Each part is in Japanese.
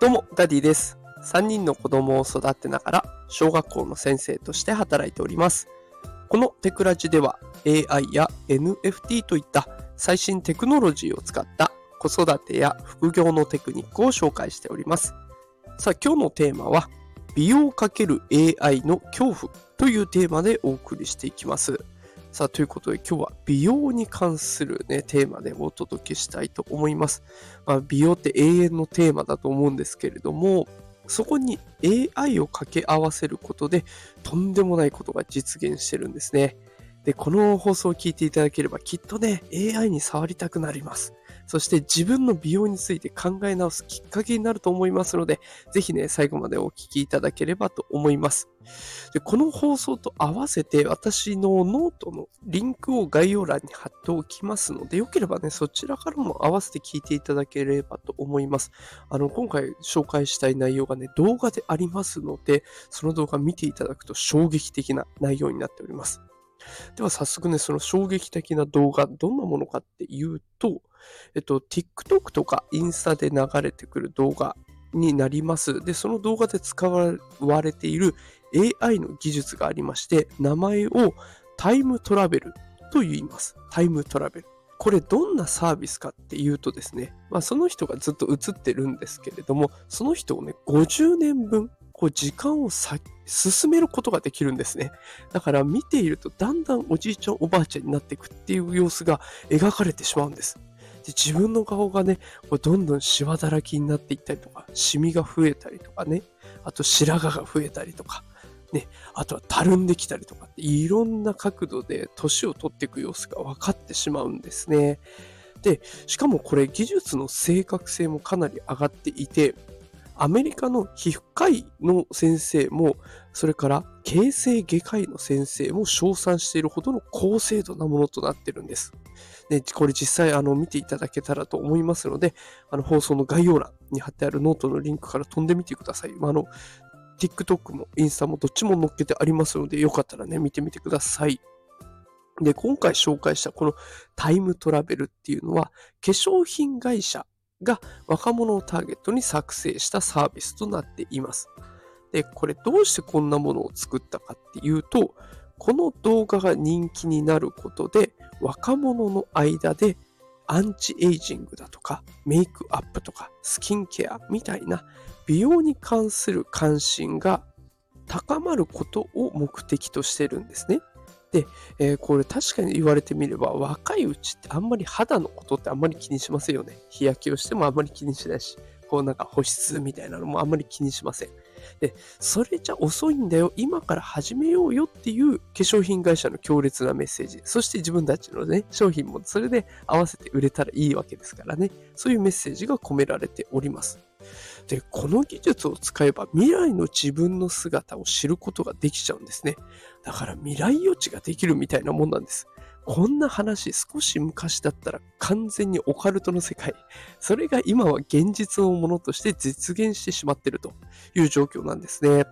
どうも、ダディです。3人の子供を育てながら、小学校の先生として働いております。このテクラジでは、AI や NFT といった最新テクノロジーを使った子育てや副業のテクニックを紹介しております。さあ、今日のテーマは、美容× AI の恐怖というテーマでお送りしていきます。さあ、ということで今日は美容に関するね、テーマでお届けしたいと思います。まあ、美容って永遠のテーマだと思うんですけれども、そこに AI を掛け合わせることで、とんでもないことが実現してるんですね。で、この放送を聞いていただければきっとね、AI に触りたくなります。そして自分の美容について考え直すきっかけになると思いますので、ぜひね、最後までお聞きいただければと思います。でこの放送と合わせて私のノートのリンクを概要欄に貼っておきますので、よければね、そちらからも合わせて聞いていただければと思います。あの、今回紹介したい内容がね、動画でありますので、その動画見ていただくと衝撃的な内容になっております。では早速ね、その衝撃的な動画、どんなものかっていうと、えっと、TikTok とかインスタで流れてくる動画になります。で、その動画で使われている AI の技術がありまして、名前をタイムトラベルと言います。タイムトラベル。これどんなサービスかっていうとですね、まあ、その人がずっと映ってるんですけれども、その人をね、50年分こう時間をさ進めることができるんですね。だから見ているとだんだんおじいちゃんおばあちゃんになっていくっていう様子が描かれてしまうんです。で自分の顔がね、こうどんどんシワだらけになっていったりとか、シミが増えたりとかね、あと白髪が増えたりとか、ね、あとはたるんできたりとかっていろんな角度で年を取っていく様子が分かってしまうんですね。で、しかもこれ技術の正確性もかなり上がっていて、アメリカの皮膚科医の先生も、それから形成外科医の先生も称賛しているほどの高精度なものとなっているんです。で、これ実際あの見ていただけたらと思いますので、あの放送の概要欄に貼ってあるノートのリンクから飛んでみてください。まあの、TikTok もインスタもどっちも載っけてありますので、よかったらね、見てみてください。で、今回紹介したこのタイムトラベルっていうのは、化粧品会社が若者をターゲットに作成したサービスとなっています。で、これどうしてこんなものを作ったかっていうと、この動画が人気になることで、若者の間でアンチエイジングだとか、メイクアップとか、スキンケアみたいな美容に関する関心が高まることを目的としてるんですね。で、えー、これ確かに言われてみれば、若いうちってあんまり肌のことってあんまり気にしませんよね。日焼けをしてもあんまり気にしないし、こうなんか保湿みたいなのもあんまり気にしません。で、それじゃ遅いんだよ。今から始めようよっていう化粧品会社の強烈なメッセージ。そして自分たちのね、商品もそれで合わせて売れたらいいわけですからね。そういうメッセージが込められております。で、この技術を使えば未来の自分の姿を知ることができちゃうんですね。だから未来予知ができるみたいなもんなんです。こんな話少し昔だったら完全にオカルトの世界。それが今は現実のものとして実現してしまっているという状況なんですね。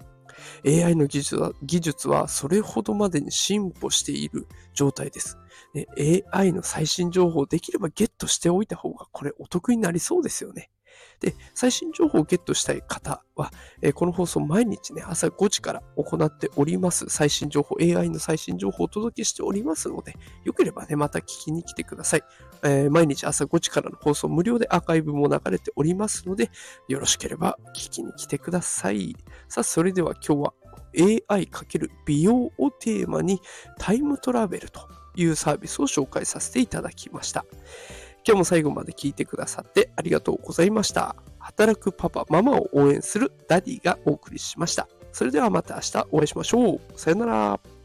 AI の技術は技術はそれほどまでに進歩している状態です。AI の最新情報をできればゲットしておいた方がこれお得になりそうですよね。で、最新情報をゲットしたい方は、えー、この放送毎日ね、朝5時から行っております。最新情報、AI の最新情報をお届けしておりますので、よければね、また聞きに来てください。えー、毎日朝5時からの放送無料でアーカイブも流れておりますので、よろしければ聞きに来てください。さあ、それでは今日は AI× 美容をテーマにタイムトラベルというサービスを紹介させていただきました。今日も最後まで聞いてくださってありがとうございました。働くパパ、ママを応援するダディがお送りしました。それではまた明日お会いしましょう。さよなら。